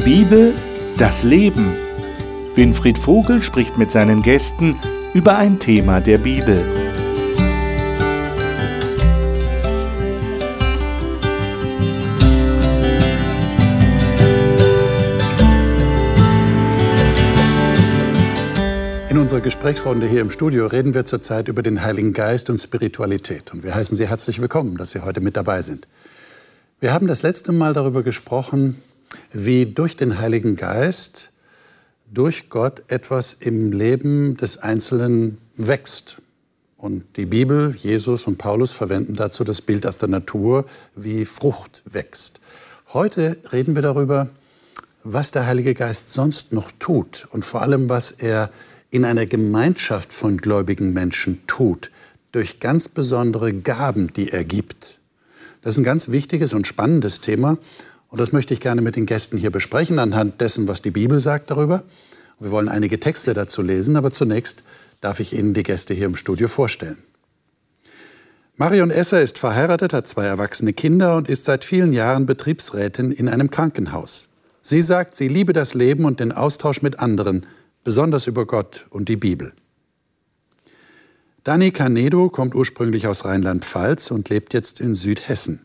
Die Bibel, das Leben. Winfried Vogel spricht mit seinen Gästen über ein Thema der Bibel. In unserer Gesprächsrunde hier im Studio reden wir zurzeit über den Heiligen Geist und Spiritualität. Und wir heißen Sie herzlich willkommen, dass Sie heute mit dabei sind. Wir haben das letzte Mal darüber gesprochen, wie durch den Heiligen Geist, durch Gott etwas im Leben des Einzelnen wächst. Und die Bibel, Jesus und Paulus verwenden dazu das Bild aus der Natur, wie Frucht wächst. Heute reden wir darüber, was der Heilige Geist sonst noch tut und vor allem, was er in einer Gemeinschaft von gläubigen Menschen tut, durch ganz besondere Gaben, die er gibt. Das ist ein ganz wichtiges und spannendes Thema und das möchte ich gerne mit den Gästen hier besprechen, anhand dessen, was die Bibel sagt darüber. Wir wollen einige Texte dazu lesen, aber zunächst darf ich Ihnen die Gäste hier im Studio vorstellen. Marion Esser ist verheiratet, hat zwei erwachsene Kinder und ist seit vielen Jahren Betriebsrätin in einem Krankenhaus. Sie sagt, sie liebe das Leben und den Austausch mit anderen, besonders über Gott und die Bibel. Dani Canedo kommt ursprünglich aus Rheinland-Pfalz und lebt jetzt in Südhessen.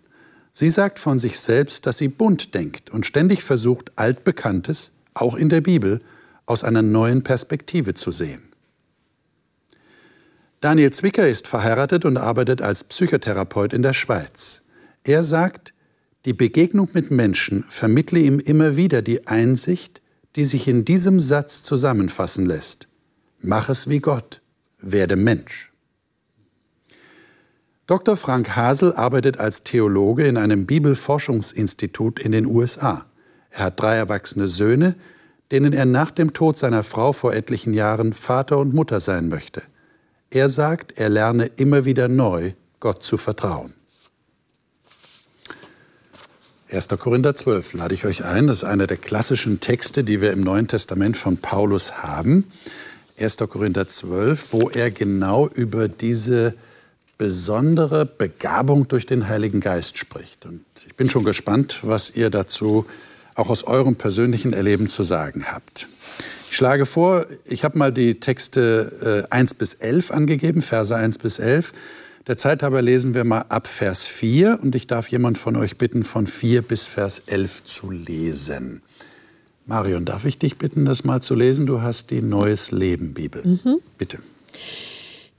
Sie sagt von sich selbst, dass sie bunt denkt und ständig versucht, Altbekanntes, auch in der Bibel, aus einer neuen Perspektive zu sehen. Daniel Zwicker ist verheiratet und arbeitet als Psychotherapeut in der Schweiz. Er sagt, die Begegnung mit Menschen vermittle ihm immer wieder die Einsicht, die sich in diesem Satz zusammenfassen lässt. Mach es wie Gott, werde Mensch. Dr. Frank Hasel arbeitet als Theologe in einem Bibelforschungsinstitut in den USA. Er hat drei erwachsene Söhne, denen er nach dem Tod seiner Frau vor etlichen Jahren Vater und Mutter sein möchte. Er sagt, er lerne immer wieder neu, Gott zu vertrauen. 1. Korinther 12 lade ich euch ein. Das ist einer der klassischen Texte, die wir im Neuen Testament von Paulus haben. 1. Korinther 12, wo er genau über diese besondere Begabung durch den Heiligen Geist spricht. Und ich bin schon gespannt, was ihr dazu auch aus eurem persönlichen Erleben zu sagen habt. Ich schlage vor, ich habe mal die Texte äh, 1 bis 11 angegeben, Verse 1 bis 11. Der Zeithaber lesen wir mal ab Vers 4 und ich darf jemand von euch bitten, von 4 bis Vers 11 zu lesen. Marion, darf ich dich bitten, das mal zu lesen? Du hast die Neues Leben Bibel. Mhm. Bitte.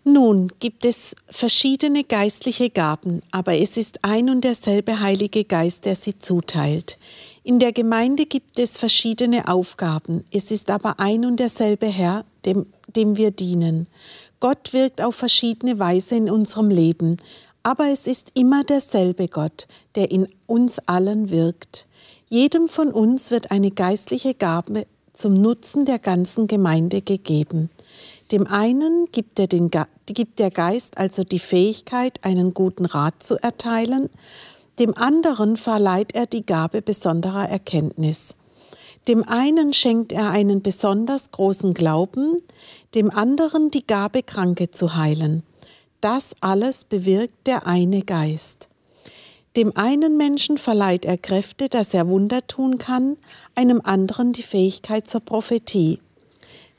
Nun gibt es verschiedene geistliche Gaben, aber es ist ein und derselbe Heilige Geist, der sie zuteilt. In der Gemeinde gibt es verschiedene Aufgaben, es ist aber ein und derselbe Herr, dem, dem wir dienen. Gott wirkt auf verschiedene Weise in unserem Leben, aber es ist immer derselbe Gott, der in uns allen wirkt. Jedem von uns wird eine geistliche Gabe zum Nutzen der ganzen Gemeinde gegeben. Dem einen gibt der, den, gibt der Geist also die Fähigkeit, einen guten Rat zu erteilen, dem anderen verleiht er die Gabe besonderer Erkenntnis. Dem einen schenkt er einen besonders großen Glauben, dem anderen die Gabe, Kranke zu heilen. Das alles bewirkt der eine Geist. Dem einen Menschen verleiht er Kräfte, dass er Wunder tun kann, einem anderen die Fähigkeit zur Prophetie.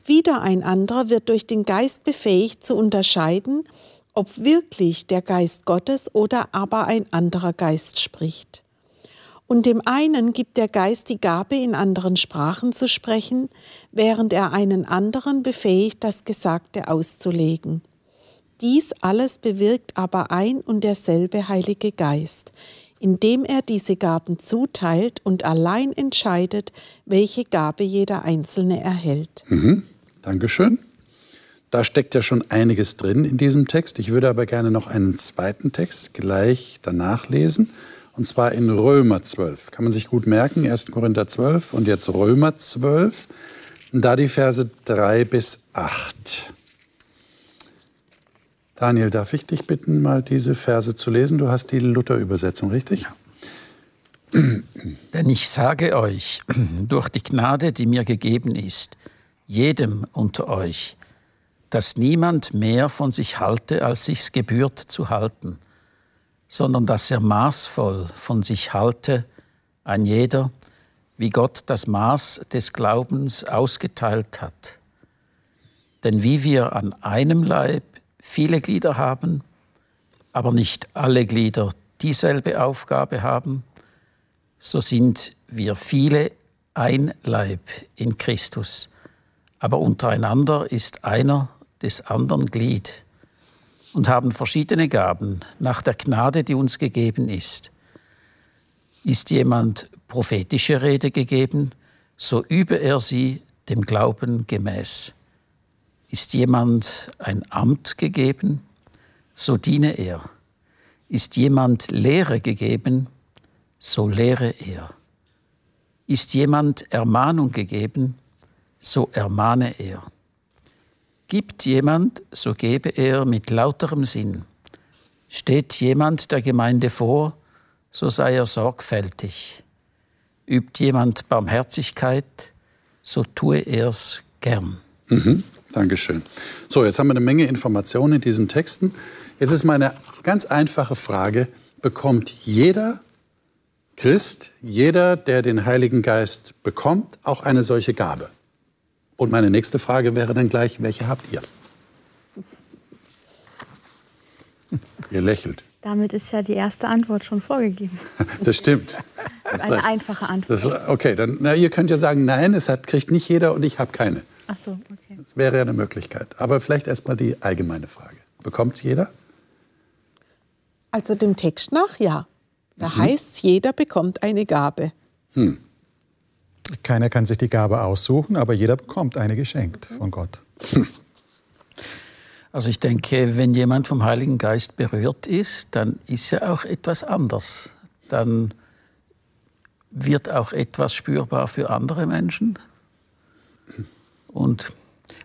Wieder ein anderer wird durch den Geist befähigt zu unterscheiden, ob wirklich der Geist Gottes oder aber ein anderer Geist spricht. Und dem einen gibt der Geist die Gabe, in anderen Sprachen zu sprechen, während er einen anderen befähigt, das Gesagte auszulegen. Dies alles bewirkt aber ein und derselbe Heilige Geist, indem er diese Gaben zuteilt und allein entscheidet, welche Gabe jeder Einzelne erhält. Mhm. Dankeschön. Da steckt ja schon einiges drin in diesem Text. Ich würde aber gerne noch einen zweiten Text gleich danach lesen. Und zwar in Römer 12. Kann man sich gut merken, 1. Korinther 12 und jetzt Römer 12. Und da die Verse 3 bis 8. Daniel, darf ich dich bitten, mal diese Verse zu lesen? Du hast die Luther-Übersetzung, richtig? Ja. Denn ich sage euch, durch die Gnade, die mir gegeben ist, jedem unter euch, dass niemand mehr von sich halte, als sich's gebührt zu halten, sondern dass er maßvoll von sich halte, ein jeder, wie Gott das Maß des Glaubens ausgeteilt hat. Denn wie wir an einem Leib viele Glieder haben, aber nicht alle Glieder dieselbe Aufgabe haben, so sind wir viele ein Leib in Christus, aber untereinander ist einer des anderen Glied und haben verschiedene Gaben nach der Gnade, die uns gegeben ist. Ist jemand prophetische Rede gegeben, so übe er sie dem Glauben gemäß. Ist jemand ein Amt gegeben, so diene er. Ist jemand Lehre gegeben, so lehre er. Ist jemand Ermahnung gegeben, so ermahne er. Gibt jemand, so gebe er mit lauterem Sinn. Steht jemand der Gemeinde vor, so sei er sorgfältig. Übt jemand Barmherzigkeit, so tue er's gern. Mhm. Dankeschön. So, jetzt haben wir eine Menge Informationen in diesen Texten. Jetzt ist meine ganz einfache Frage, bekommt jeder Christ, jeder, der den Heiligen Geist bekommt, auch eine solche Gabe? Und meine nächste Frage wäre dann gleich, welche habt ihr? Ihr lächelt. Damit ist ja die erste Antwort schon vorgegeben. Das stimmt. Das Eine einfache Antwort. Das, okay, dann na, ihr könnt ja sagen, nein, es hat, kriegt nicht jeder und ich habe keine. Ach so, okay. Das wäre ja eine Möglichkeit. Aber vielleicht erst mal die allgemeine Frage. Bekommt es jeder? Also dem Text nach ja. Da mhm. heißt jeder bekommt eine Gabe. Hm. Keiner kann sich die Gabe aussuchen, aber jeder bekommt eine geschenkt von Gott. Also ich denke, wenn jemand vom Heiligen Geist berührt ist, dann ist er auch etwas anders. Dann wird auch etwas spürbar für andere Menschen. Und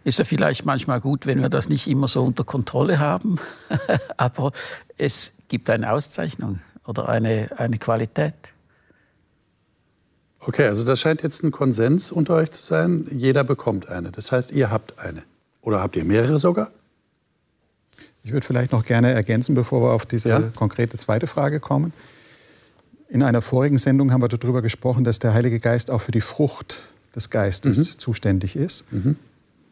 ist ja vielleicht manchmal gut, wenn wir das nicht immer so unter Kontrolle haben, aber es gibt eine Auszeichnung oder eine, eine Qualität. Okay, also das scheint jetzt ein Konsens unter euch zu sein. Jeder bekommt eine. Das heißt, ihr habt eine. Oder habt ihr mehrere sogar? Ich würde vielleicht noch gerne ergänzen, bevor wir auf diese ja? konkrete zweite Frage kommen. In einer vorigen Sendung haben wir darüber gesprochen, dass der Heilige Geist auch für die Frucht des Geistes mhm. zuständig ist. Mhm.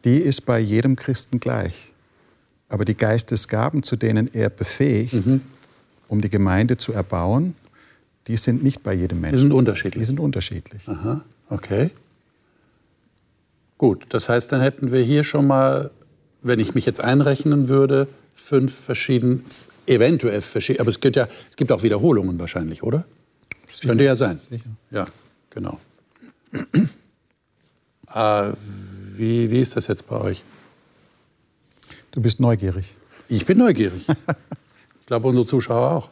Die ist bei jedem Christen gleich. Aber die Geistesgaben, zu denen er befähigt, mhm. um die Gemeinde zu erbauen, die sind nicht bei jedem Menschen. Die sind unterschiedlich. Die sind unterschiedlich. Aha, okay. Gut, das heißt, dann hätten wir hier schon mal, wenn ich mich jetzt einrechnen würde, fünf verschiedene, eventuell verschiedene, aber es gibt ja, es gibt auch Wiederholungen wahrscheinlich, oder? Sicher. Könnte ja sein. Sicher. Ja, genau. äh, wie, wie ist das jetzt bei euch? Du bist neugierig. Ich bin neugierig. ich glaube, unsere Zuschauer auch.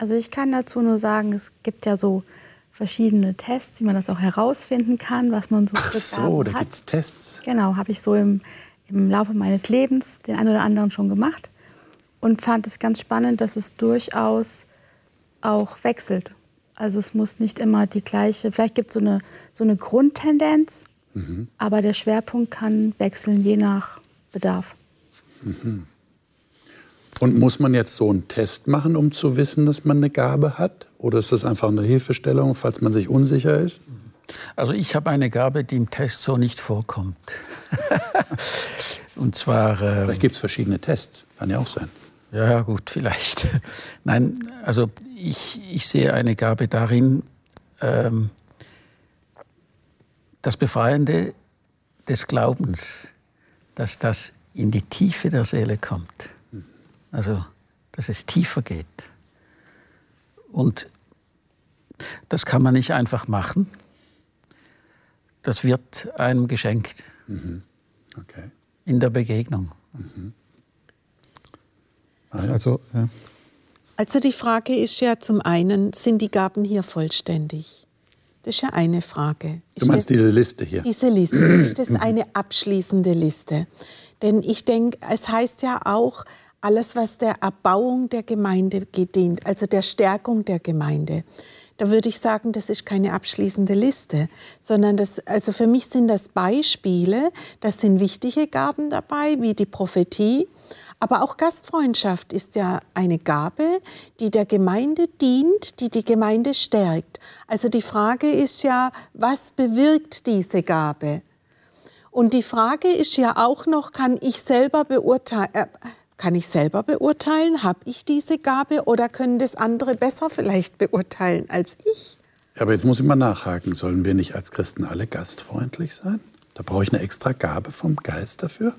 Also ich kann dazu nur sagen, es gibt ja so verschiedene Tests, wie man das auch herausfinden kann, was man so Ach so, da gibt es Tests. Genau, habe ich so im, im Laufe meines Lebens den einen oder anderen schon gemacht und fand es ganz spannend, dass es durchaus auch wechselt. Also es muss nicht immer die gleiche, vielleicht gibt es so eine, so eine Grundtendenz, mhm. aber der Schwerpunkt kann wechseln je nach Bedarf. Mhm. Und muss man jetzt so einen Test machen, um zu wissen, dass man eine Gabe hat? Oder ist das einfach eine Hilfestellung, falls man sich unsicher ist? Also ich habe eine Gabe, die im Test so nicht vorkommt. Und zwar... Ähm, vielleicht gibt es verschiedene Tests, kann ja auch sein. Ja, gut, vielleicht. Nein, also ich, ich sehe eine Gabe darin, ähm, das Befreiende des Glaubens, dass das in die Tiefe der Seele kommt. Also, dass es tiefer geht. Und das kann man nicht einfach machen. Das wird einem geschenkt. Mhm. Okay. In der Begegnung. Mhm. Also, ja. also die Frage ist ja zum einen, sind die Gaben hier vollständig? Das ist ja eine Frage. Du meinst das, diese Liste hier? Diese Liste. ist das eine abschließende Liste? Denn ich denke, es heißt ja auch, alles, was der Erbauung der Gemeinde gedient, also der Stärkung der Gemeinde. Da würde ich sagen, das ist keine abschließende Liste, sondern das, also für mich sind das Beispiele, das sind wichtige Gaben dabei, wie die Prophetie, Aber auch Gastfreundschaft ist ja eine Gabe, die der Gemeinde dient, die die Gemeinde stärkt. Also die Frage ist ja, was bewirkt diese Gabe? Und die Frage ist ja auch noch, kann ich selber beurteilen, äh, kann ich selber beurteilen, habe ich diese Gabe oder können das andere besser vielleicht beurteilen als ich? Aber jetzt muss ich mal nachhaken, sollen wir nicht als Christen alle gastfreundlich sein? Da brauche ich eine extra Gabe vom Geist dafür?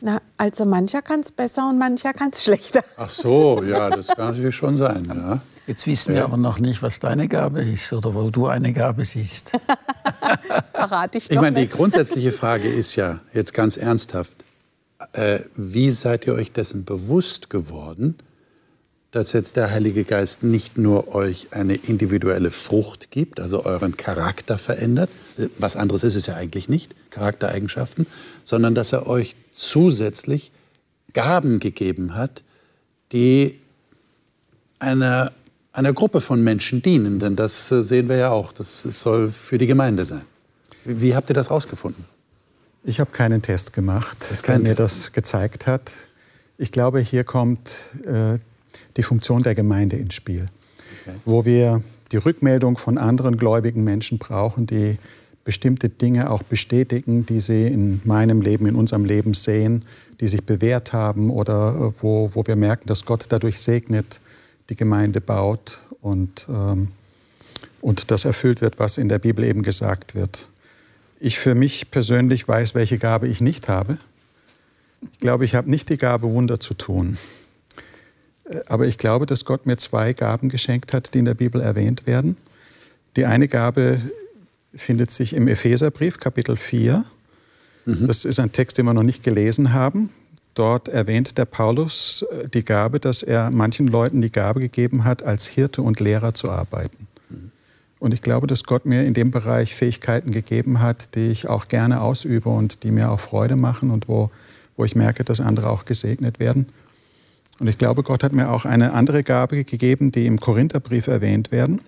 Na, also mancher kann es besser und mancher kann es schlechter. Ach so, ja, das kann natürlich schon sein. Ja. Jetzt wissen wir aber noch nicht, was deine Gabe ist oder wo du eine Gabe siehst. das verrate ich doch Ich meine, die nicht. grundsätzliche Frage ist ja jetzt ganz ernsthaft, äh, wie seid ihr euch dessen bewusst geworden, dass jetzt der Heilige Geist nicht nur euch eine individuelle Frucht gibt, also euren Charakter verändert, äh, was anderes ist es ja eigentlich nicht, Charaktereigenschaften, sondern dass er euch zusätzlich Gaben gegeben hat, die einer, einer Gruppe von Menschen dienen. Denn das äh, sehen wir ja auch, das soll für die Gemeinde sein. Wie, habt ihr das rausgefunden? Ich habe keinen Test gemacht, der mir das gezeigt hat. Ich glaube, hier kommt äh, die Funktion der Gemeinde ins Spiel, wo wir die Rückmeldung von anderen gläubigen Menschen brauchen, die bestimmte Dinge auch bestätigen, die sie in meinem Leben, in unserem Leben sehen, die sich bewährt haben oder äh, wo, wo wir merken, dass Gott dadurch segnet, die Gemeinde baut und, ähm, und das erfüllt wird, was in der Bibel eben gesagt wird. Ich für mich persönlich weiß, welche Gabe ich nicht habe. Ich glaube, ich habe nicht die Gabe, Wunder zu tun. Äh, Aber ich glaube, dass Gott mir zwei Gaben geschenkt hat, die in der Bibel erwähnt werden. Die eine Gabe findet sich im Epheserbrief, Kapitel 4. Das ist ein Text, den wir noch nicht gelesen haben. Dort erwähnt der Paulus äh, die Gabe, dass er manchen Leuten die Gabe gegeben hat, als Hirte und Lehrer zu arbeiten. Und ich glaube, dass Gott mir in dem Bereich Fähigkeiten gegeben hat, die ich auch gerne ausübe und die mir auch Freude machen und wo, wo ich merke, dass andere auch gesegnet werden. Und ich glaube, Gott hat mir auch eine andere Gabe gegeben, die im Korintherbrief erwähnt werden,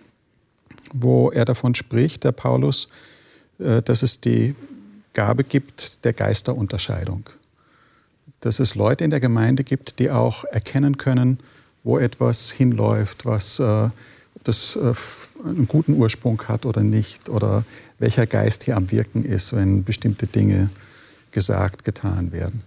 wo er davon spricht, der Paulus, äh, dass es die Gabe gibt der Geisterunterscheidung. Dass es Leute in der Gemeinde gibt, die auch erkennen können, wo etwas hinläuft, was äh, das äh, einen guten Ursprung hat oder nicht, oder welcher Geist hier am Wirken ist, wenn bestimmte Dinge gesagt, getan werden.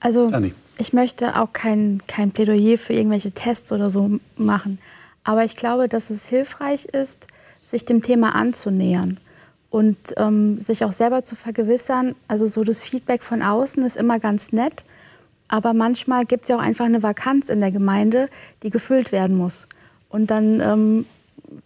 Also ich möchte auch kein, kein Plädoyer für irgendwelche Tests oder so machen. Aber ich glaube, dass es hilfreich ist, sich dem Thema anzunähern und ähm, sich auch selber zu vergewissern. Also so das Feedback von außen ist immer ganz nett, aber manchmal gibt es ja auch einfach eine Vakanz in der Gemeinde, die gefüllt werden muss. Und dann ähm,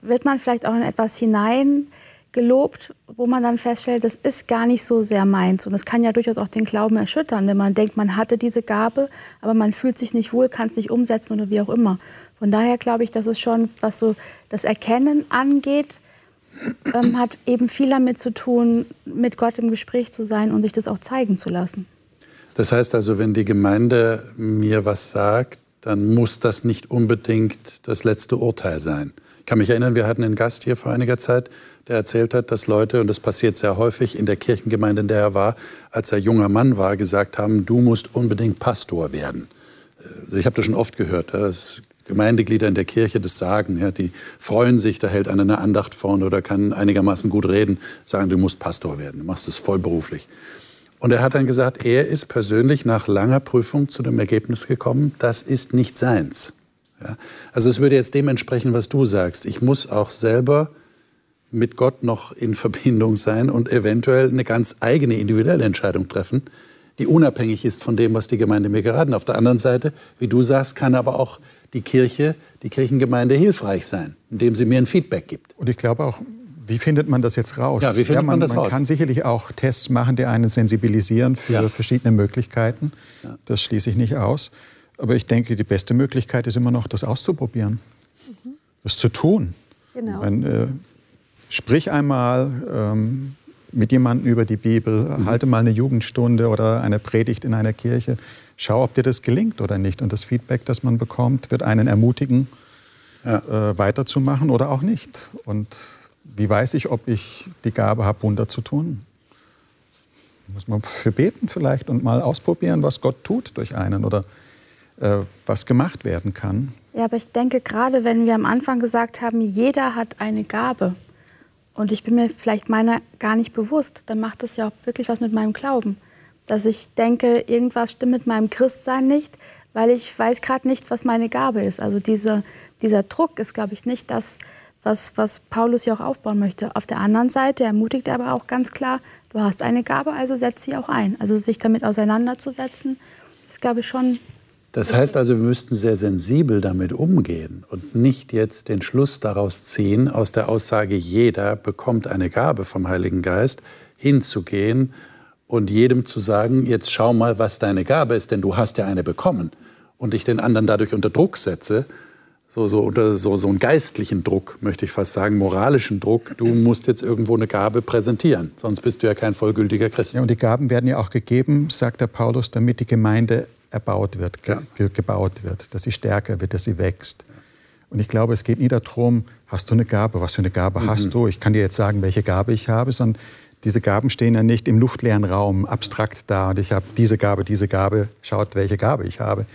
wird man vielleicht auch in etwas hinein gelobt, wo man dann feststellt, das ist gar nicht so sehr meins. Und das kann ja durchaus auch den Glauben erschüttern, wenn man denkt, man hatte diese Gabe, aber man fühlt sich nicht wohl, kann es nicht umsetzen oder wie auch immer. Von daher glaube ich, dass es schon, was so das Erkennen angeht, ähm, hat eben viel damit zu tun, mit Gott im Gespräch zu sein und sich das auch zeigen zu lassen. Das heißt also, wenn die Gemeinde mir was sagt, dann muss das nicht unbedingt das letzte Urteil sein. Ich kann mich erinnern, wir hatten einen Gast hier vor einiger Zeit, der erzählt hat, dass Leute, und das passiert sehr häufig in der Kirchengemeinde, in der er war, als er junger Mann war, gesagt haben, du musst unbedingt Pastor werden. Also ich habe das schon oft gehört, dass Gemeindeglieder in der Kirche das sagen. Ja, die freuen sich, da hält einer eine Andacht vorne oder kann einigermaßen gut reden, sagen, du musst Pastor werden, du machst es vollberuflich. Und er hat dann gesagt, er ist persönlich nach langer Prüfung zu dem Ergebnis gekommen, das ist nicht seins. Ja? Also es würde jetzt dementsprechend, was du sagst. Ich muss auch selber mit Gott noch in Verbindung sein und eventuell eine ganz eigene individuelle Entscheidung treffen, die unabhängig ist von dem, was die Gemeinde mir geraten. Auf der anderen Seite, wie du sagst, kann aber auch die Kirche, die Kirchengemeinde hilfreich sein, indem sie mir ein Feedback gibt. Und ich glaube auch, wie findet man das jetzt raus? Ja, wie findet man das man raus? kann sicherlich auch Tests machen, die einen sensibilisieren für Ja. verschiedene Möglichkeiten. Das schließe ich nicht aus. Aber ich denke, die beste Möglichkeit ist immer noch, das auszuprobieren. Das zu tun. Genau. Meine, äh, sprich einmal ähm, mit jemandem über die Bibel, halte mal eine Jugendstunde oder eine Predigt in einer Kirche. Schau, ob dir das gelingt oder nicht. Und das Feedback, das man bekommt, wird einen ermutigen, Ja. äh, weiterzumachen oder auch nicht. Und wie weiß ich, ob ich die Gabe habe, Wunder zu tun? Muss man für beten vielleicht und mal ausprobieren, was Gott tut durch einen oder äh, was gemacht werden kann. Ja, aber ich denke gerade, wenn wir am Anfang gesagt haben, jeder hat eine Gabe und ich bin mir vielleicht meiner gar nicht bewusst, dann macht das ja auch wirklich was mit meinem Glauben. Dass ich denke, irgendwas stimmt mit meinem Christsein nicht, weil ich weiß gerade nicht, was meine Gabe ist. Also diese, dieser Druck ist, glaube ich, nicht das, was, was Paulus ja auch aufbauen möchte. Auf der anderen Seite ermutigt er aber auch ganz klar, du hast eine Gabe, also setz sie auch ein. Also sich damit auseinanderzusetzen, ist, glaube ich, schon das heißt also, wir müssten sehr sensibel damit umgehen und nicht jetzt den Schluss daraus ziehen, aus der Aussage, jeder bekommt eine Gabe vom Heiligen Geist, hinzugehen und jedem zu sagen, jetzt schau mal, was deine Gabe ist, denn du hast ja eine bekommen. Und ich den anderen dadurch unter Druck setze, so, so unter so, so einen geistlichen Druck, möchte ich fast sagen, moralischen Druck. Du musst jetzt irgendwo eine Gabe präsentieren, sonst bist du ja kein vollgültiger Christ. Ja, und die Gaben werden ja auch gegeben, sagt der Paulus, damit die Gemeinde erbaut wird, ge ja. gebaut wird, dass sie stärker wird, dass sie wächst. Und ich glaube, es geht nie darum, hast du eine Gabe, was für eine Gabe mhm. hast du? Ich kann dir jetzt sagen, welche Gabe ich habe, sondern diese Gaben stehen ja nicht im luftleeren Raum abstrakt da und ich habe diese Gabe, diese Gabe, schaut, welche Gabe ich habe,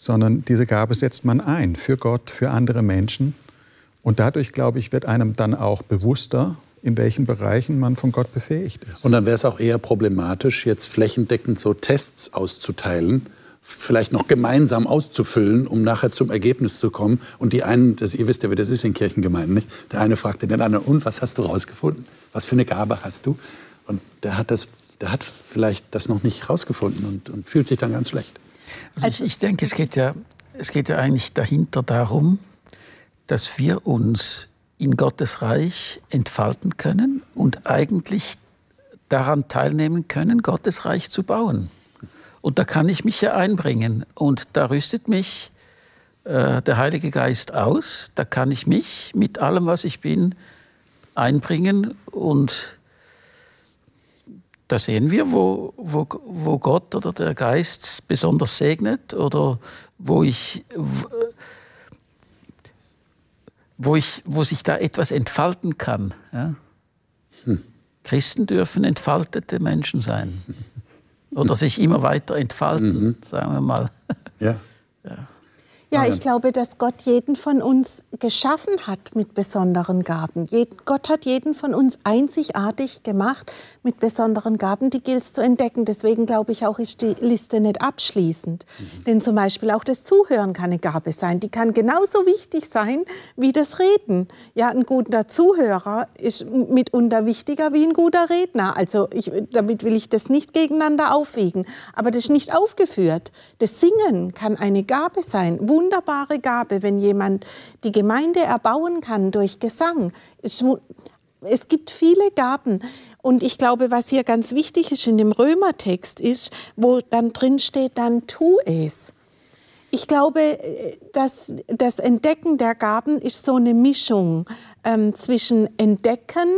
sondern diese Gabe setzt man ein für Gott, für andere Menschen. Und dadurch, glaube ich, wird einem dann auch bewusster, in welchen Bereichen man von Gott befähigt ist. Und dann wäre es auch eher problematisch, jetzt flächendeckend so Tests auszuteilen, vielleicht noch gemeinsam auszufüllen, um nachher zum Ergebnis zu kommen. Und die einen, das, ihr wisst ja, wie das ist in Kirchengemeinden, nicht? Der eine fragte den anderen, und was hast du rausgefunden? Was für eine Gabe hast du? Und der hat das, der hat vielleicht das noch nicht rausgefunden und, und fühlt sich dann ganz schlecht. Also ich, ich denke, es geht ja, es geht ja eigentlich dahinter darum, dass wir uns in Gottes Reich entfalten können und eigentlich daran teilnehmen können, Gottes Reich zu bauen. Und da kann ich mich ja einbringen. Und da rüstet mich äh, der Heilige Geist aus. Da kann ich mich mit allem, was ich bin, einbringen. Und da sehen wir, wo, wo, wo Gott oder der Geist besonders segnet oder wo ich, wo, ich, wo sich da etwas entfalten kann. Ja? Hm. Christen dürfen entfaltete Menschen sein oder sich immer weiter entfalten, mhm. sagen wir mal. Ja. ja. Ja, ich glaube, dass Gott jeden von uns geschaffen hat mit besonderen Gaben. Gott hat jeden von uns einzigartig gemacht mit besonderen Gaben, die gilt es zu entdecken. Deswegen glaube ich auch, ist die Liste nicht abschließend. Mhm. Denn zum Beispiel auch das Zuhören kann eine Gabe sein. Die kann genauso wichtig sein wie das Reden. Ja, ein guter Zuhörer ist mitunter wichtiger wie ein guter Redner. Also ich, damit will ich das nicht gegeneinander aufwiegen. Aber das ist nicht aufgeführt. Das Singen kann eine Gabe sein wunderbare Gabe, wenn jemand die Gemeinde erbauen kann durch Gesang. Es, gibt viele Gaben. Und ich glaube, was hier ganz wichtig ist in dem Römertext ist, wo dann drin steht, dann tu es. Ich glaube, dass das Entdecken der Gaben ist so eine Mischung ähm, zwischen Entdecken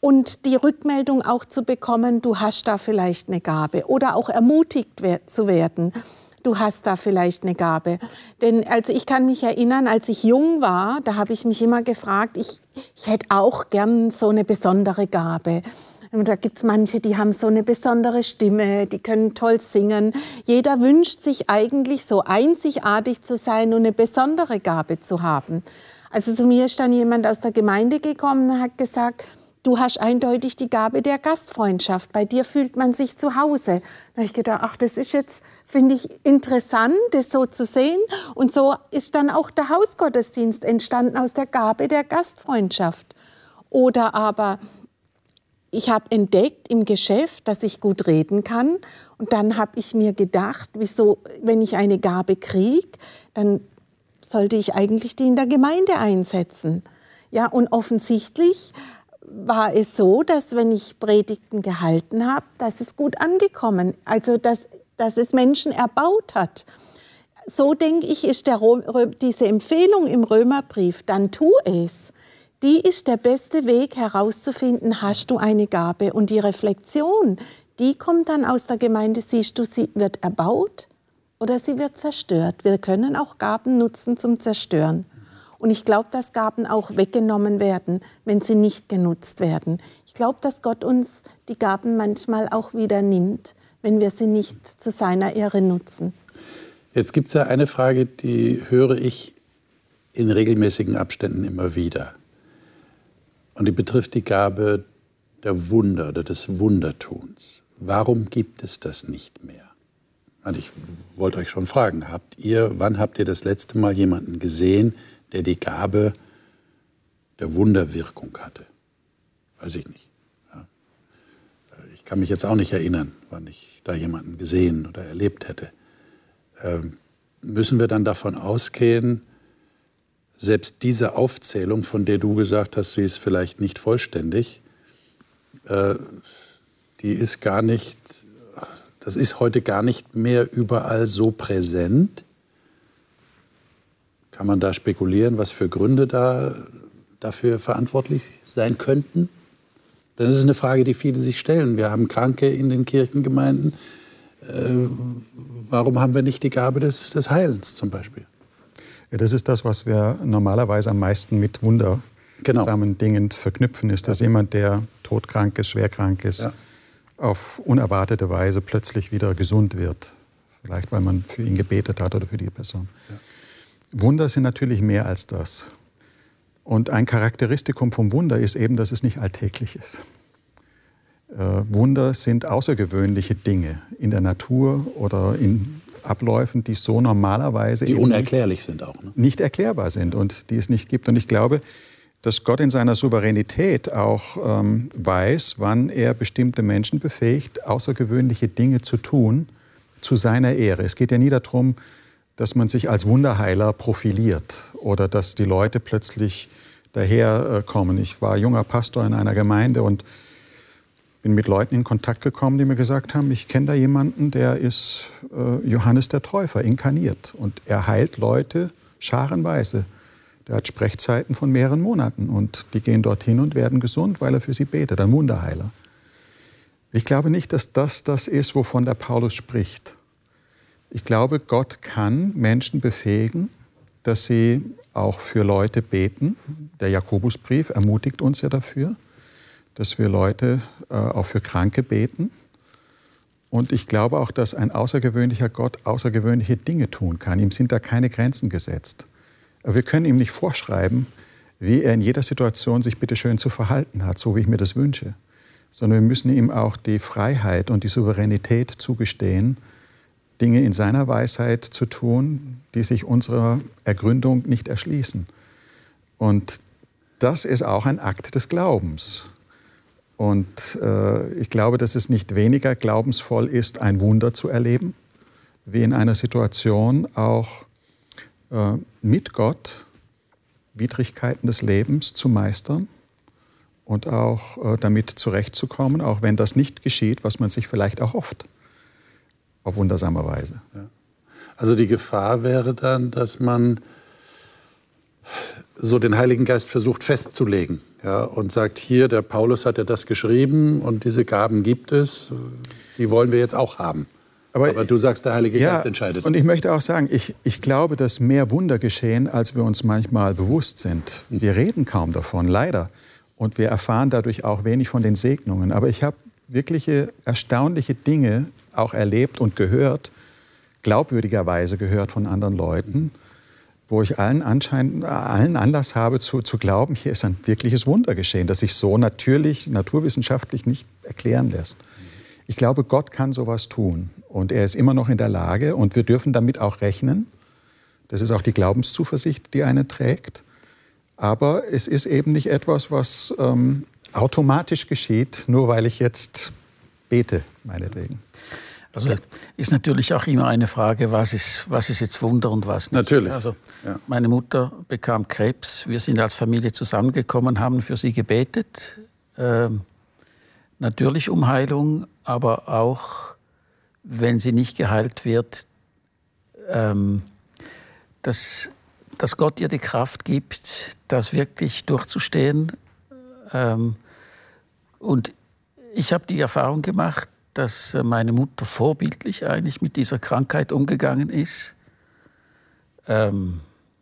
und die Rückmeldung auch zu bekommen, du hast da vielleicht eine Gabe oder auch ermutigt zu werden du hast da vielleicht eine Gabe. Denn also ich kann mich erinnern, als ich jung war, da habe ich mich immer gefragt, ich, ich hätte auch gern so eine besondere Gabe. Und da gibt es manche, die haben so eine besondere Stimme, die können toll singen. Jeder wünscht sich eigentlich so einzigartig zu sein und eine besondere Gabe zu haben. Also zu mir ist dann jemand aus der Gemeinde gekommen und hat gesagt, du hast eindeutig die Gabe der Gastfreundschaft. Bei dir fühlt man sich zu Hause. Da habe ich gedacht, ach, das ist jetzt, finde ich, interessant, das so zu sehen. Und so ist dann auch der Hausgottesdienst entstanden aus der Gabe der Gastfreundschaft. Oder aber, ich habe entdeckt im Geschäft, dass ich gut reden kann. Und dann habe ich mir gedacht, wieso, wenn ich eine Gabe kriege, dann sollte ich eigentlich die in der Gemeinde einsetzen. Ja, und offensichtlich war es so, dass wenn ich Predigten gehalten habe, dass es gut angekommen, also dass, dass es Menschen erbaut hat. So denke ich, ist der, diese Empfehlung im Römerbrief, dann tu es. Die ist der beste Weg herauszufinden, hast du eine Gabe. Und die Reflexion, die kommt dann aus der Gemeinde, siehst du, sie wird erbaut oder sie wird zerstört. Wir können auch Gaben nutzen zum Zerstören. Und ich glaube, dass Gaben auch weggenommen werden, wenn sie nicht genutzt werden. Ich glaube, dass Gott uns die Gaben manchmal auch wieder nimmt, wenn wir sie nicht zu seiner Ehre nutzen. Jetzt gibt es ja eine Frage, die höre ich in regelmäßigen Abständen immer wieder. Und die betrifft die Gabe der Wunder oder des Wundertuns. Warum gibt es das nicht mehr? Und ich wollte euch schon fragen, habt ihr, wann habt ihr das letzte Mal jemanden gesehen, der die Gabe der Wunderwirkung hatte? Weiß ich nicht. Ich kann mich jetzt auch nicht erinnern, wann ich da jemanden gesehen oder erlebt hätte. Ähm, müssen wir dann davon ausgehen, selbst diese Aufzählung, von der du gesagt hast, sie ist vielleicht nicht vollständig, äh, die ist gar nicht, das ist heute gar nicht mehr überall so präsent. Kann man da spekulieren, was für Gründe da dafür verantwortlich sein könnten? Denn es ist eine Frage, die viele sich stellen. Wir haben Kranke in den Kirchengemeinden. Äh, warum haben wir nicht die Gabe des, des Heilens zum Beispiel? Ja, das ist das, was wir normalerweise am meisten mit wundersamen genau. Dingen verknüpfen. Ist, dass ja. jemand, der todkrank ist, schwerkrank ist, ja. auf unerwartete Weise plötzlich wieder gesund wird. Vielleicht, weil man für ihn gebetet hat oder für die Person. Wunder sind natürlich mehr als das. Und ein Charakteristikum vom Wunder ist eben, dass es nicht alltäglich ist. Äh, Wunder sind außergewöhnliche Dinge in der Natur oder in Abläufen, die so normalerweise die unerklärlich sind auch ne? nicht erklärbar sind und die es nicht gibt. Und ich glaube, dass Gott in seiner Souveränität auch ähm, weiß, wann er bestimmte Menschen befähigt, außergewöhnliche Dinge zu tun zu seiner Ehre. Es geht ja nie darum, dass man sich als Wunderheiler profiliert oder dass die Leute plötzlich daherkommen. Ich war junger Pastor in einer Gemeinde und bin mit Leuten in Kontakt gekommen, die mir gesagt haben, ich kenne da jemanden, der ist äh, Johannes der Täufer inkarniert und er heilt Leute scharenweise. Der hat Sprechzeiten von mehreren Monaten und die gehen dorthin und werden gesund, weil er für sie betet, ein Wunderheiler. Ich glaube nicht, dass das das ist, wovon der Paulus spricht. Ich glaube, Gott kann Menschen befähigen, dass sie auch für Leute beten. Der Jakobusbrief ermutigt uns ja dafür dass wir Leute äh, auch für Kranke beten. Und ich glaube auch, dass ein außergewöhnlicher Gott außergewöhnliche Dinge tun kann. Ihm sind da keine Grenzen gesetzt. Wir können ihm nicht vorschreiben, wie er in jeder Situation sich bitteschön zu verhalten hat, so wie ich mir das wünsche. Sondern wir müssen ihm auch die Freiheit und die Souveränität zugestehen, Dinge in seiner Weisheit zu tun, die sich unserer Ergründung nicht erschließen. Und das ist auch ein Akt des Glaubens. Und äh, ich glaube, dass es nicht weniger glaubensvoll ist, ein Wunder zu erleben, wie in einer Situation auch äh, mit Gott Widrigkeiten des Lebens zu meistern und auch äh, damit zurechtzukommen, auch wenn das nicht geschieht, was man sich vielleicht erhofft, auf wundersame Weise. Also die Gefahr wäre dann, dass man so den Heiligen Geist versucht festzulegen ja, und sagt, hier, der Paulus hat ja das geschrieben und diese Gaben gibt es, die wollen wir jetzt auch haben. Aber, Aber du sagst, der Heilige ja, Geist entscheidet. Und ich möchte auch sagen, ich, ich glaube, dass mehr Wunder geschehen, als wir uns manchmal bewusst sind. Wir reden kaum davon, leider. Und wir erfahren dadurch auch wenig von den Segnungen. Aber ich habe wirkliche erstaunliche Dinge auch erlebt und gehört, glaubwürdigerweise gehört von anderen Leuten wo ich allen, Anschein, allen Anlass habe zu, zu glauben, hier ist ein wirkliches Wunder geschehen, das sich so natürlich, naturwissenschaftlich nicht erklären lässt. Ich glaube, Gott kann sowas tun und er ist immer noch in der Lage und wir dürfen damit auch rechnen. Das ist auch die Glaubenszuversicht, die eine trägt. Aber es ist eben nicht etwas, was ähm, automatisch geschieht, nur weil ich jetzt bete, meinetwegen. Also ist natürlich auch immer eine Frage, was ist, was ist jetzt Wunder und was nicht. Natürlich. Also ja. meine Mutter bekam Krebs. Wir sind als Familie zusammengekommen, haben für sie gebetet. Ähm, natürlich um Heilung, aber auch, wenn sie nicht geheilt wird, ähm, dass, dass Gott ihr die Kraft gibt, das wirklich durchzustehen. Ähm, und ich habe die Erfahrung gemacht, dass äh, meine Mutter vorbildlich eigentlich mit dieser Krankheit umgegangen ist. Ähm,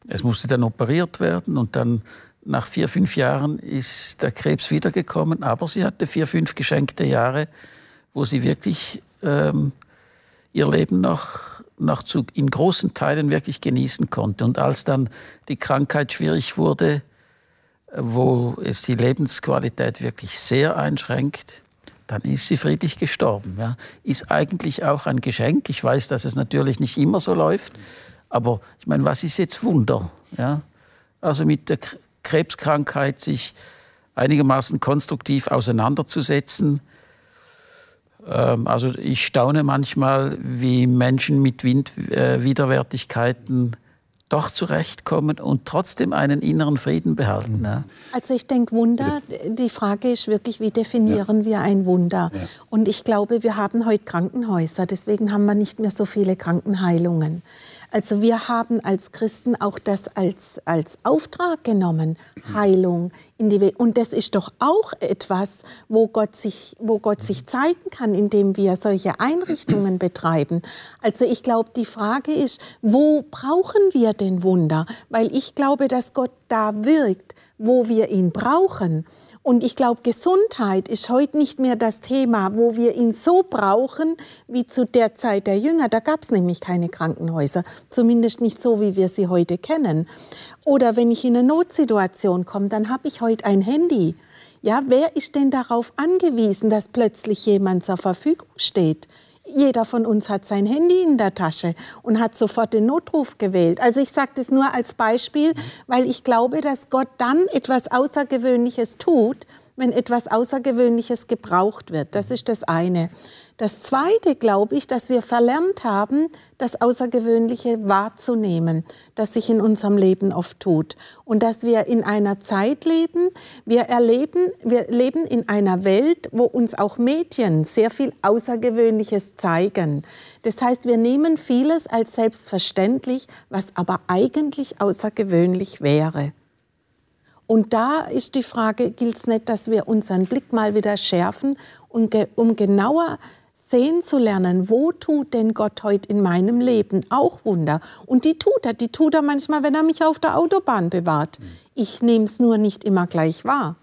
es musste dann operiert werden und dann nach vier, fünf Jahren ist der Krebs wiedergekommen, aber sie hatte vier, fünf geschenkte Jahre, wo sie wirklich ähm, ihr Leben noch, noch zu, in großen Teilen wirklich genießen konnte. Und als dann die Krankheit schwierig wurde, wo es die Lebensqualität wirklich sehr einschränkt, dann ist sie friedlich gestorben. Ja. Ist eigentlich auch ein Geschenk. Ich weiß, dass es natürlich nicht immer so läuft, aber ich meine, was ist jetzt Wunder? Ja? Also mit der Krebskrankheit sich einigermaßen konstruktiv auseinanderzusetzen. Ähm, also ich staune manchmal, wie Menschen mit Wind, äh, Widerwärtigkeiten doch zurechtkommen und trotzdem einen inneren Frieden behalten. Ja. Also ich denke, Wunder, die Frage ist wirklich, wie definieren ja. wir ein Wunder? Ja. Und ich glaube, wir haben heute Krankenhäuser, deswegen haben wir nicht mehr so viele Krankenheilungen. Also wir haben als Christen auch das als, als Auftrag genommen, Heilung in die Welt. Und das ist doch auch etwas, wo Gott, sich, wo Gott sich zeigen kann, indem wir solche Einrichtungen betreiben. Also ich glaube, die Frage ist, wo brauchen wir den Wunder? Weil ich glaube, dass Gott da wirkt, wo wir ihn brauchen. Und ich glaube, Gesundheit ist heute nicht mehr das Thema, wo wir ihn so brauchen wie zu der Zeit der Jünger. Da gab es nämlich keine Krankenhäuser, zumindest nicht so, wie wir sie heute kennen. Oder wenn ich in eine Notsituation komme, dann habe ich heute ein Handy. Ja, wer ist denn darauf angewiesen, dass plötzlich jemand zur Verfügung steht? Jeder von uns hat sein Handy in der Tasche und hat sofort den Notruf gewählt. Also ich sage das nur als Beispiel, weil ich glaube, dass Gott dann etwas Außergewöhnliches tut, wenn etwas Außergewöhnliches gebraucht wird. Das ist das eine. Das Zweite glaube ich, dass wir verlernt haben, das Außergewöhnliche wahrzunehmen, das sich in unserem Leben oft tut. Und dass wir in einer Zeit leben, wir erleben, wir leben in einer Welt, wo uns auch Medien sehr viel Außergewöhnliches zeigen. Das heißt, wir nehmen vieles als selbstverständlich, was aber eigentlich außergewöhnlich wäre. Und da ist die Frage, gilt es nicht, dass wir unseren Blick mal wieder schärfen, und ge um genauer sehen zu lernen, wo tut denn Gott heute in meinem Leben auch Wunder? Und die tut er, die tut er manchmal, wenn er mich auf der Autobahn bewahrt. Ich nehme es nur nicht immer gleich wahr.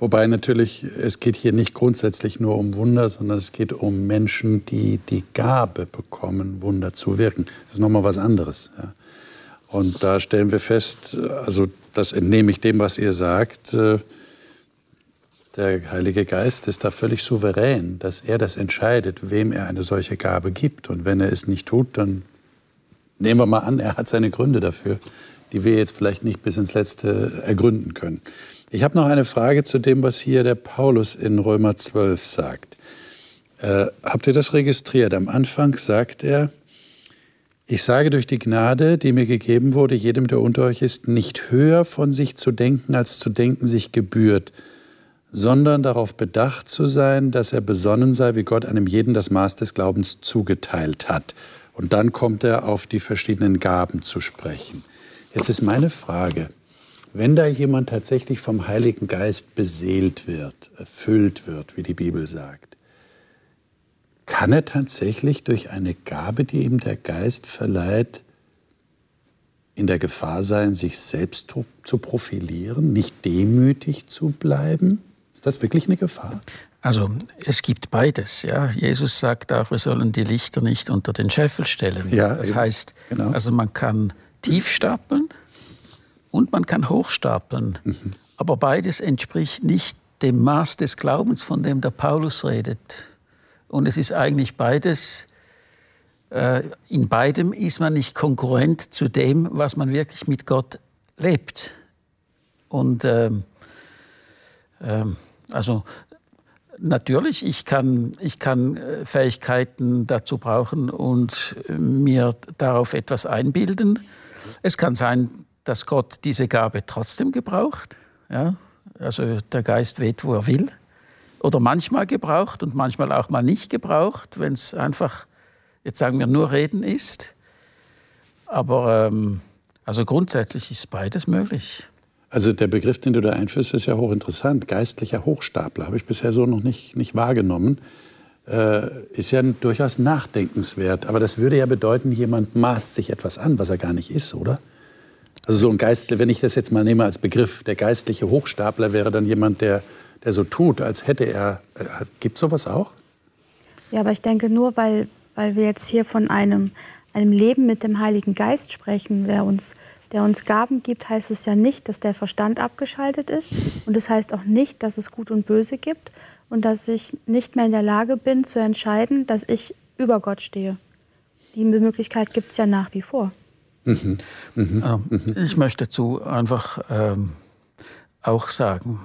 Wobei natürlich, es geht hier nicht grundsätzlich nur um Wunder, sondern es geht um Menschen, die die Gabe bekommen, Wunder zu wirken. Das ist nochmal was anderes. Ja. Und da stellen wir fest, also das entnehme ich dem, was ihr sagt, äh, der Heilige Geist ist da völlig souverän, dass er das entscheidet, wem er eine solche Gabe gibt. Und wenn er es nicht tut, dann nehmen wir mal an, er hat seine Gründe dafür, die wir jetzt vielleicht nicht bis ins Letzte ergründen können. Ich habe noch eine Frage zu dem, was hier der Paulus in Römer 12 sagt. Äh, habt ihr das registriert? Am Anfang sagt er, ich sage durch die Gnade, die mir gegeben wurde, jedem, der unter euch ist, nicht höher von sich zu denken, als zu denken sich gebührt, sondern darauf bedacht zu sein, dass er besonnen sei, wie Gott einem jeden das Maß des Glaubens zugeteilt hat. Und dann kommt er auf die verschiedenen Gaben zu sprechen. Jetzt ist meine Frage, wenn da jemand tatsächlich vom Heiligen Geist beseelt wird, erfüllt wird, wie die Bibel sagt, kann er tatsächlich durch eine Gabe, die ihm der Geist verleiht, in der Gefahr sein, sich selbst zu profilieren, nicht demütig zu bleiben? Ist das wirklich eine Gefahr? Also es gibt beides. Ja. Jesus sagt auch, wir sollen die Lichter nicht unter den Scheffel stellen. Ja, das heißt, genau. also man kann tief stapeln und man kann hochstapeln. Mhm. Aber beides entspricht nicht dem Maß des Glaubens, von dem der Paulus redet. Und es ist eigentlich beides, äh, in beidem ist man nicht konkurrent zu dem, was man wirklich mit Gott lebt. Und ähm, ähm, also natürlich, ich kann, ich kann äh, Fähigkeiten dazu brauchen und mir darauf etwas einbilden. Es kann sein, dass Gott diese Gabe trotzdem gebraucht. Ja? Also der Geist weht, wo er will oder manchmal gebraucht und manchmal auch mal nicht gebraucht, wenn es einfach, jetzt sagen wir, nur Reden ist. Aber ähm, also grundsätzlich ist beides möglich. Also der Begriff, den du da einführst, ist ja hochinteressant. Geistlicher Hochstapler habe ich bisher so noch nicht, nicht wahrgenommen. äh, ist ja durchaus nachdenkenswert. Aber das würde ja bedeuten, jemand maßt sich etwas an, was er gar nicht ist, oder? Also so ein Geistler, wenn ich das jetzt mal nehme als Begriff, der geistliche Hochstapler wäre dann jemand, der, der so tut, als hätte er. Äh, Gibt es sowas auch? Ja, aber ich denke nur, weil, weil wir jetzt hier von einem, einem Leben mit dem Heiligen Geist sprechen, der uns, der uns Gaben gibt, heißt es ja nicht, dass der Verstand abgeschaltet ist. Und es das heißt auch nicht, dass es Gut und Böse gibt und dass ich nicht mehr in der Lage bin zu entscheiden, dass ich über Gott stehe. Die Möglichkeit gibt es ja nach wie vor. Mhm. Mhm. Ähm, ich möchte dazu einfach ähm, auch sagen,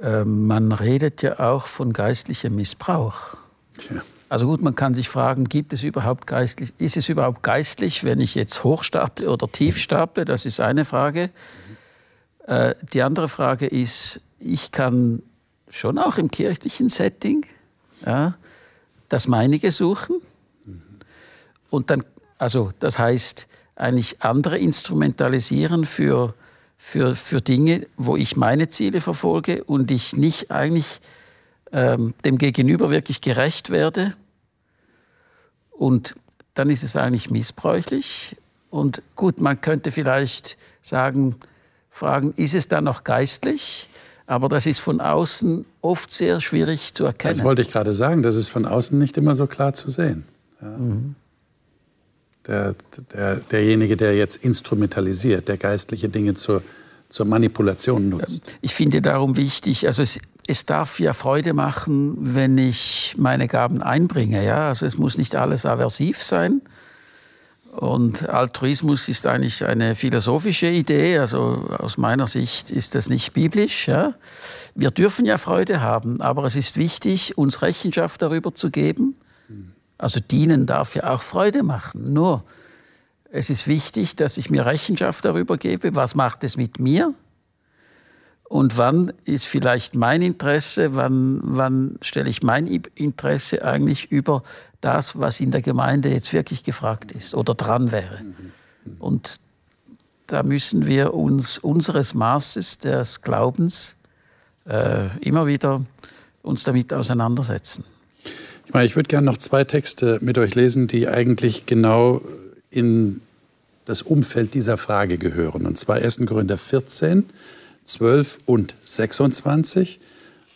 man redet ja auch von geistlichem Missbrauch. Ja. Also gut, man kann sich fragen, gibt es überhaupt geistlich, ist es überhaupt geistlich, wenn ich jetzt hochstaple oder tiefstaple? Das ist eine Frage. Äh, die andere Frage ist, ich kann schon auch im kirchlichen Setting ja, das Meinige suchen. Und dann, also das heißt, eigentlich andere instrumentalisieren für für, für Dinge, wo ich meine Ziele verfolge und ich nicht eigentlich ähm, dem Gegenüber wirklich gerecht werde. Und dann ist es eigentlich missbräuchlich. Und gut, man könnte vielleicht sagen, fragen, ist es dann noch geistlich? Aber das ist von außen oft sehr schwierig zu erkennen. Das wollte ich gerade sagen, das ist von außen nicht immer so klar zu sehen. Ja. Mhm der, der, derjenige, der jetzt instrumentalisiert, der geistliche Dinge zur, zur Manipulation nutzt. Ich finde darum wichtig, also es, es darf ja Freude machen, wenn ich meine Gaben einbringe. Ja? Also es muss nicht alles aversiv sein. Und Altruismus ist eigentlich eine philosophische Idee. Also aus meiner Sicht ist das nicht biblisch. Ja? Wir dürfen ja Freude haben, aber es ist wichtig, uns Rechenschaft darüber zu geben also dienen darf ja auch Freude machen. Nur es ist wichtig, dass ich mir Rechenschaft darüber gebe, was macht es mit mir und wann ist vielleicht mein Interesse, wann, wann stelle ich mein Interesse eigentlich über das, was in der Gemeinde jetzt wirklich gefragt ist oder dran wäre. Und da müssen wir uns unseres Maßes des Glaubens äh, immer wieder uns damit auseinandersetzen. Ich, meine, ich würde gerne noch zwei Texte mit euch lesen, die eigentlich genau in das Umfeld dieser Frage gehören. Und zwar 1. Korinther 14, 12 und 26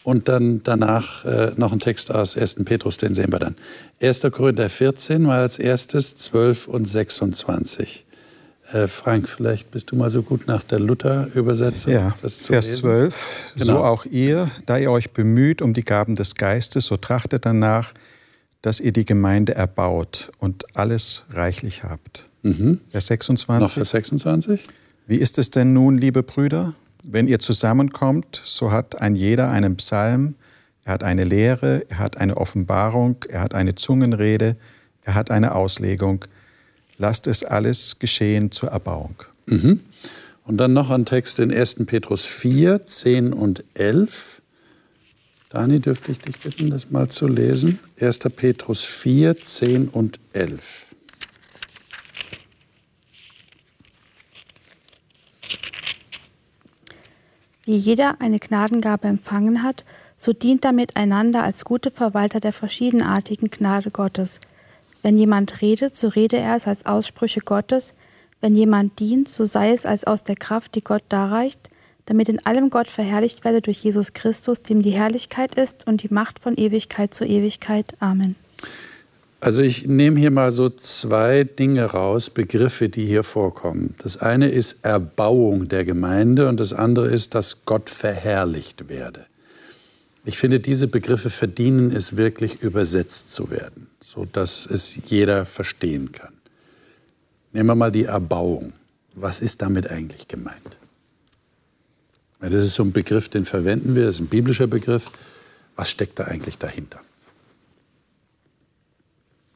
und dann danach äh, noch ein Text aus 1. Petrus, den sehen wir dann. 1. Korinther 14 mal als erstes, 12 und 26. Äh, Frank, vielleicht bist du mal so gut nach der Luther-Übersetzung. Ja, Vers lesen. 12. Genau. So auch ihr, da ihr euch bemüht um die Gaben des Geistes, so trachtet danach, dass ihr die Gemeinde erbaut und alles reichlich habt. Mhm. Vers 26. Noch Vers 26. Wie ist es denn nun, liebe Brüder? Wenn ihr zusammenkommt, so hat ein jeder einen Psalm, er hat eine Lehre, er hat eine Offenbarung, er hat eine Zungenrede, er hat eine Auslegung – lasst es alles geschehen zur Erbauung. Mhm. Und dann noch ein Text in 1. Petrus 4, 10 und 11. Dani, dürfte ich dich bitten, das mal zu lesen? 1. Petrus 4, 10 und 11. Wie jeder eine Gnadengabe empfangen hat, so dient damit einander als gute Verwalter der verschiedenartigen Gnade Gottes. Wenn jemand redet, so rede er es als Aussprüche Gottes. Wenn jemand dient, so sei es als aus der Kraft, die Gott darreicht, damit in allem Gott verherrlicht werde durch Jesus Christus, dem die Herrlichkeit ist und die Macht von Ewigkeit zu Ewigkeit. Amen. Also ich nehme hier mal so zwei Dinge raus, Begriffe, die hier vorkommen. Das eine ist Erbauung der Gemeinde und das andere ist, dass Gott verherrlicht werde. Ich finde, diese Begriffe verdienen es wirklich übersetzt zu werden, sodass es jeder verstehen kann. Nehmen wir mal die Erbauung. Was ist damit eigentlich gemeint? Das ist so ein Begriff, den verwenden wir, das ist ein biblischer Begriff. Was steckt da eigentlich dahinter?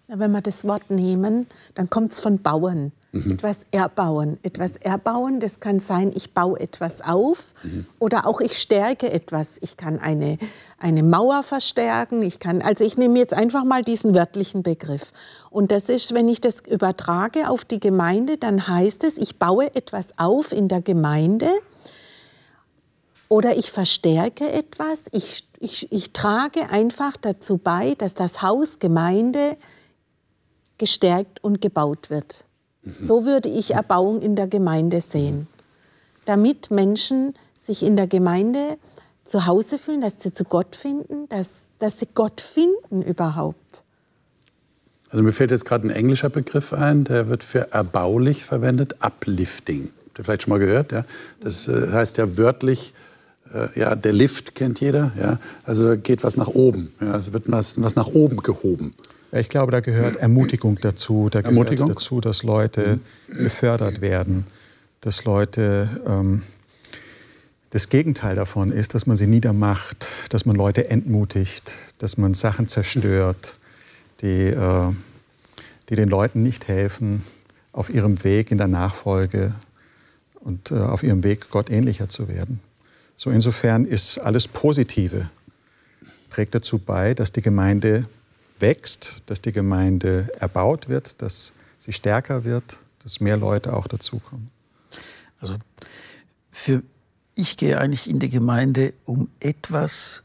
Wenn wir das Wort nehmen, dann kommt es von Bauen. Mhm. Etwas erbauen. Etwas erbauen, das kann sein, ich baue etwas auf mhm. oder auch ich stärke etwas. Ich kann eine, eine Mauer verstärken. Ich kann, also ich nehme jetzt einfach mal diesen wörtlichen Begriff. Und das ist, wenn ich das übertrage auf die Gemeinde, dann heißt es, ich baue etwas auf in der Gemeinde Oder ich verstärke etwas, ich, ich, ich trage einfach dazu bei, dass das Haus Gemeinde gestärkt und gebaut wird. Mhm. So würde ich Erbauung in der Gemeinde sehen. Damit Menschen sich in der Gemeinde zu Hause fühlen, dass sie zu Gott finden, dass, dass sie Gott finden überhaupt. Also mir fällt jetzt gerade ein englischer Begriff ein, der wird für erbaulich verwendet, uplifting. Habt ihr vielleicht schon mal gehört? Ja? Das äh, heißt ja wörtlich, äh, ja, der Lift kennt jeder. Ja? Also geht was nach oben. Ja? Es wird was, was nach oben gehoben. Ich glaube, da gehört Ermutigung dazu. Da gehört Ermutigung? dazu, dass Leute befördert werden, dass Leute ähm, das Gegenteil davon ist, dass man sie niedermacht, dass man Leute entmutigt, dass man Sachen zerstört, die, äh, die den Leuten nicht helfen auf ihrem Weg in der Nachfolge und äh, auf ihrem Weg, Gott ähnlicher zu werden. So insofern ist alles Positive, trägt dazu bei, dass die Gemeinde wächst, dass die Gemeinde erbaut wird, dass sie stärker wird, dass mehr Leute auch dazukommen. Also für ich gehe eigentlich in die Gemeinde, um etwas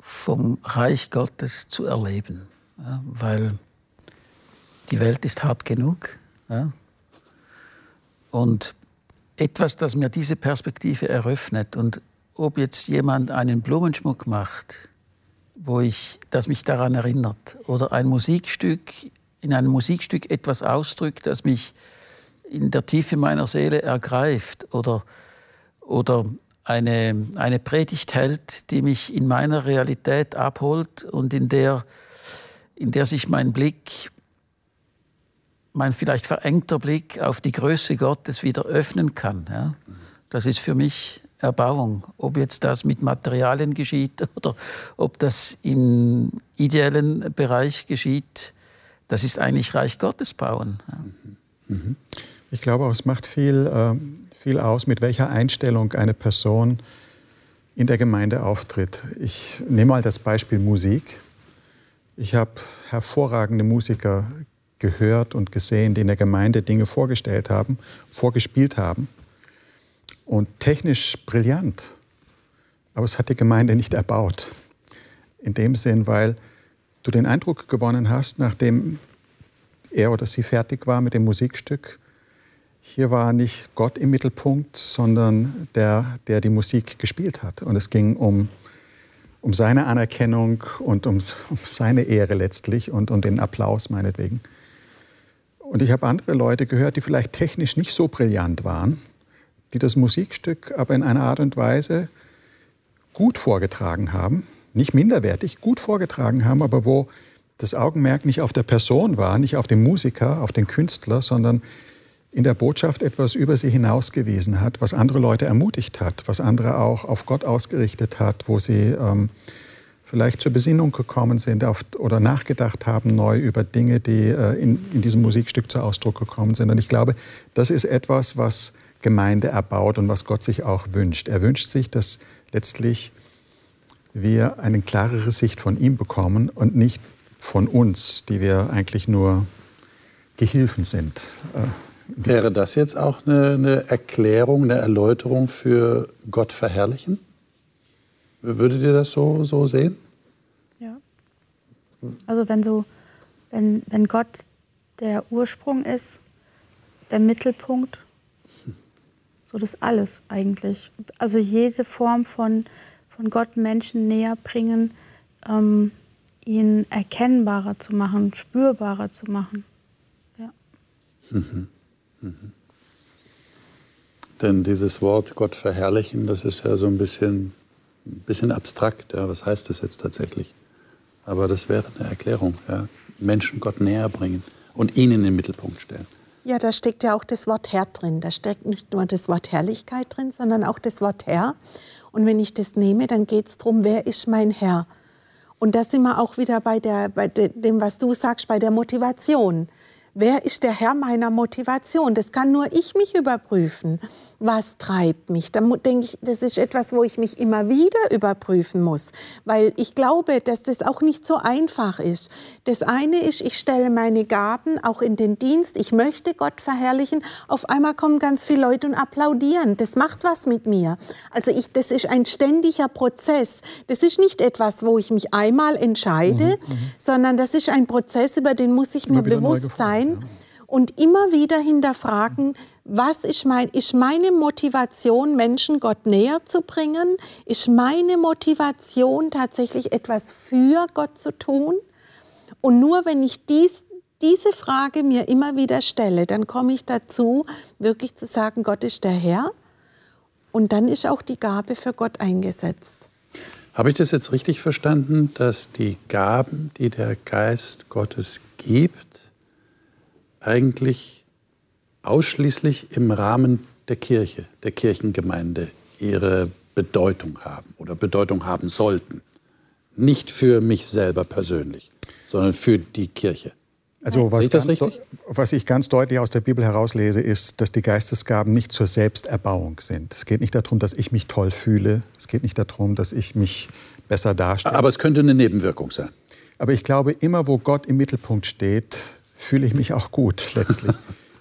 vom Reich Gottes zu erleben, ja, weil die Welt ist hart genug. Ja, und etwas, das mir diese Perspektive eröffnet und ob jetzt jemand einen Blumenschmuck macht, wo ich, das mich daran erinnert, oder ein Musikstück, in einem Musikstück etwas ausdrückt, das mich in der Tiefe meiner Seele ergreift, oder, oder eine, eine Predigt hält, die mich in meiner Realität abholt und in der, in der sich mein Blick, mein vielleicht verengter Blick auf die Größe Gottes wieder öffnen kann. Ja? Das ist für mich Erbauung. Ob jetzt das mit Materialien geschieht oder ob das im ideellen Bereich geschieht, das ist eigentlich Reich Gottes bauen. Mhm. Ich glaube, es macht viel ähm, viel aus, mit welcher Einstellung eine Person in der Gemeinde auftritt. Ich nehme mal das Beispiel Musik. Ich habe hervorragende Musiker gehört und gesehen, die in der Gemeinde Dinge vorgestellt haben, vorgespielt haben. Und technisch brillant. Aber es hat die Gemeinde nicht erbaut. In dem Sinn, weil du den Eindruck gewonnen hast, nachdem er oder sie fertig war mit dem Musikstück, hier war nicht Gott im Mittelpunkt, sondern der, der die Musik gespielt hat. Und es ging um, um seine Anerkennung und um, um seine Ehre letztlich und um den Applaus meinetwegen. Und ich habe andere Leute gehört, die vielleicht technisch nicht so brillant waren, die das Musikstück aber in einer Art und Weise gut vorgetragen haben, nicht minderwertig, gut vorgetragen haben, aber wo das Augenmerk nicht auf der Person war, nicht auf den Musiker, auf den Künstler, sondern in der Botschaft etwas über sie hinausgewiesen hat, was andere Leute ermutigt hat, was andere auch auf Gott ausgerichtet hat, wo sie ähm, vielleicht zur Besinnung gekommen sind oder nachgedacht haben neu über Dinge, die äh, in, in diesem Musikstück zu Ausdruck gekommen sind. Und ich glaube, das ist etwas, was Gemeinde erbaut und was Gott sich auch wünscht. Er wünscht sich, dass letztlich wir eine klarere Sicht von ihm bekommen und nicht von uns, die wir eigentlich nur Gehilfen sind. Äh, Wäre das jetzt auch eine, eine Erklärung, eine Erläuterung für Gott verherrlichen? Würdet ihr das so, so sehen? Ja. Also wenn so, wenn, wenn Gott der Ursprung ist, der Mittelpunkt, so das alles eigentlich. Also jede Form von, von Gott Menschen näher bringen, ähm, ihn erkennbarer zu machen, spürbarer zu machen. Ja. Mhm. Mhm. Denn dieses Wort Gott verherrlichen, das ist ja so ein bisschen, ein bisschen abstrakt. Ja. Was heißt das jetzt tatsächlich? Aber das wäre eine Erklärung. Ja. Menschen Gott näher bringen und ihn in den Mittelpunkt stellen. Ja, da steckt ja auch das Wort Herr drin. Da steckt nicht nur das Wort Herrlichkeit drin, sondern auch das Wort Herr. Und wenn ich das nehme, dann geht es darum, wer ist mein Herr? Und da sind wir auch wieder bei, der, bei dem, was du sagst, bei der Motivation. Wer ist der Herr meiner Motivation? Das kann nur ich mich überprüfen. Was treibt mich? Da denke ich, das ist etwas, wo ich mich immer wieder überprüfen muss, weil ich glaube, dass das auch nicht so einfach ist. Das eine ist, ich stelle meine Gaben auch in den Dienst, ich möchte Gott verherrlichen, auf einmal kommen ganz viele Leute und applaudieren. Das macht was mit mir. Also ich, das ist ein ständiger Prozess. Das ist nicht etwas, wo ich mich einmal entscheide, mhm, mhm. sondern das ist ein Prozess, über den muss ich mir bewusst sein. Ja und immer wieder hinterfragen, was ist, mein, ist meine Motivation, Menschen Gott näher zu bringen? Ist meine Motivation tatsächlich etwas für Gott zu tun? Und nur wenn ich dies, diese Frage mir immer wieder stelle, dann komme ich dazu, wirklich zu sagen, Gott ist der Herr. Und dann ist auch die Gabe für Gott eingesetzt. Habe ich das jetzt richtig verstanden, dass die Gaben, die der Geist Gottes gibt, eigentlich ausschließlich im Rahmen der Kirche, der Kirchengemeinde ihre Bedeutung haben oder Bedeutung haben sollten. Nicht für mich selber persönlich, sondern für die Kirche. Also was, was, ich ganz deutlich aus der Bibel herauslese, ist, dass die Geistesgaben nicht zur Selbsterbauung sind. Es geht nicht darum, dass ich mich toll fühle. Es geht nicht darum, dass ich mich besser darstelle. Aber es könnte eine Nebenwirkung sein. Aber ich glaube, immer wo Gott im Mittelpunkt steht, fühle ich mich auch gut letztlich.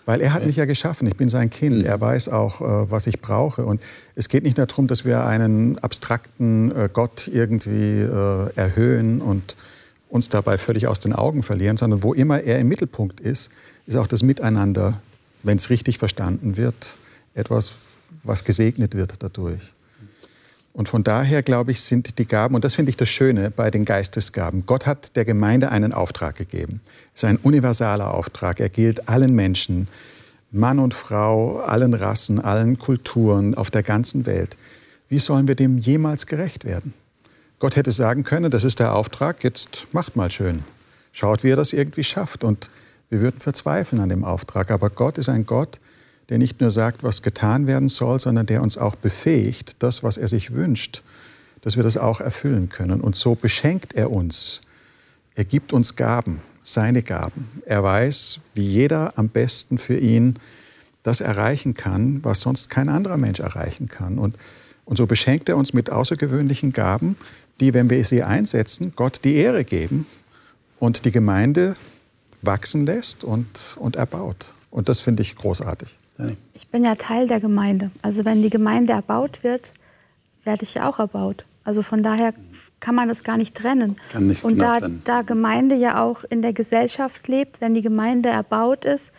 Weil er hat mich ja geschaffen, ich bin sein Kind, mhm. er weiß auch, äh, was ich brauche. Und es geht nicht darum, dass wir einen abstrakten äh, Gott irgendwie äh, erhöhen und uns dabei völlig aus den Augen verlieren, sondern wo immer er im Mittelpunkt ist, ist auch das Miteinander, wenn es richtig verstanden wird, etwas, was gesegnet wird dadurch. Und von daher, glaube ich, sind die Gaben, und das finde ich das Schöne bei den Geistesgaben, Gott hat der Gemeinde einen Auftrag gegeben. Es ist ein universaler Auftrag. Er gilt allen Menschen, Mann und Frau, allen Rassen, allen Kulturen auf der ganzen Welt. Wie sollen wir dem jemals gerecht werden? Gott hätte sagen können, das ist der Auftrag, jetzt macht mal schön. Schaut, wie er das irgendwie schafft. Und wir würden verzweifeln an dem Auftrag. Aber Gott ist ein Gott, der nicht nur sagt, was getan werden soll, sondern der uns auch befähigt, das, was er sich wünscht, dass wir das auch erfüllen können. Und so beschenkt er uns. Er gibt uns Gaben, seine Gaben. Er weiß, wie jeder am besten für ihn das erreichen kann, was sonst kein anderer Mensch erreichen kann. Und, und so beschenkt er uns mit außergewöhnlichen Gaben, die, wenn wir sie einsetzen, Gott die Ehre geben und die Gemeinde wachsen lässt und, und erbaut. Und das finde ich großartig. Ich bin ja Teil der Gemeinde. Also wenn die Gemeinde erbaut wird, werde ich ja auch erbaut. Also von daher kann man das gar nicht trennen. Kann nicht Und da, trennen. da Gemeinde ja auch in der Gesellschaft lebt, wenn die Gemeinde erbaut ist,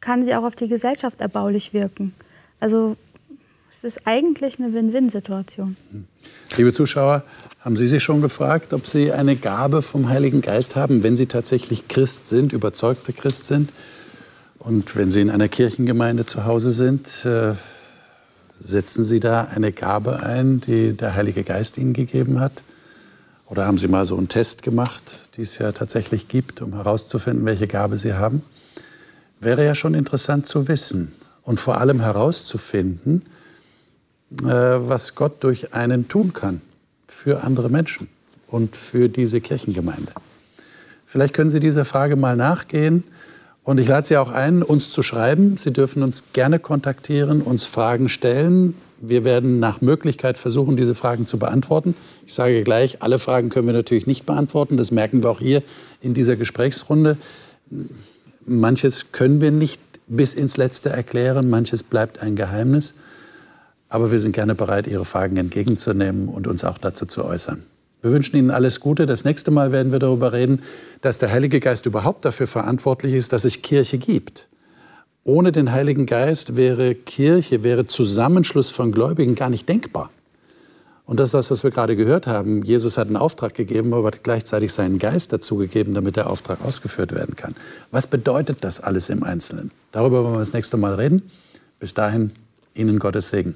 kann sie auch auf die Gesellschaft erbaulich wirken. Also es ist eigentlich eine Win-Win-Situation. Liebe Zuschauer, haben Sie sich schon gefragt, ob Sie eine Gabe vom Heiligen Geist haben, wenn Sie tatsächlich Christ sind, überzeugter Christ sind? Und wenn Sie in einer Kirchengemeinde zu Hause sind, äh, setzen Sie da eine Gabe ein, die der Heilige Geist Ihnen gegeben hat? Oder haben Sie mal so einen Test gemacht, die es ja tatsächlich gibt, um herauszufinden, welche Gabe Sie haben? Wäre ja schon interessant zu wissen und vor allem herauszufinden, äh, was Gott durch einen tun kann für andere Menschen und für diese Kirchengemeinde. Vielleicht können Sie dieser Frage mal nachgehen und ich lade Sie auch ein, uns zu schreiben. Sie dürfen uns gerne kontaktieren, uns Fragen stellen. Wir werden nach Möglichkeit versuchen, diese Fragen zu beantworten. Ich sage gleich, alle Fragen können wir natürlich nicht beantworten. Das merken wir auch hier in dieser Gesprächsrunde. Manches können wir nicht bis ins Letzte erklären, manches bleibt ein Geheimnis. Aber wir sind gerne bereit, Ihre Fragen entgegenzunehmen und uns auch dazu zu äußern. Wir wünschen Ihnen alles Gute. Das nächste Mal werden wir darüber reden, dass der Heilige Geist überhaupt dafür verantwortlich ist, dass es Kirche gibt. Ohne den Heiligen Geist wäre Kirche, wäre Zusammenschluss von Gläubigen gar nicht denkbar. Und das ist das, was wir gerade gehört haben. Jesus hat einen Auftrag gegeben, aber hat gleichzeitig seinen Geist dazu gegeben, damit der Auftrag ausgeführt werden kann. Was bedeutet das alles im Einzelnen? Darüber wollen wir das nächste Mal reden. Bis dahin, Ihnen Gottes Segen.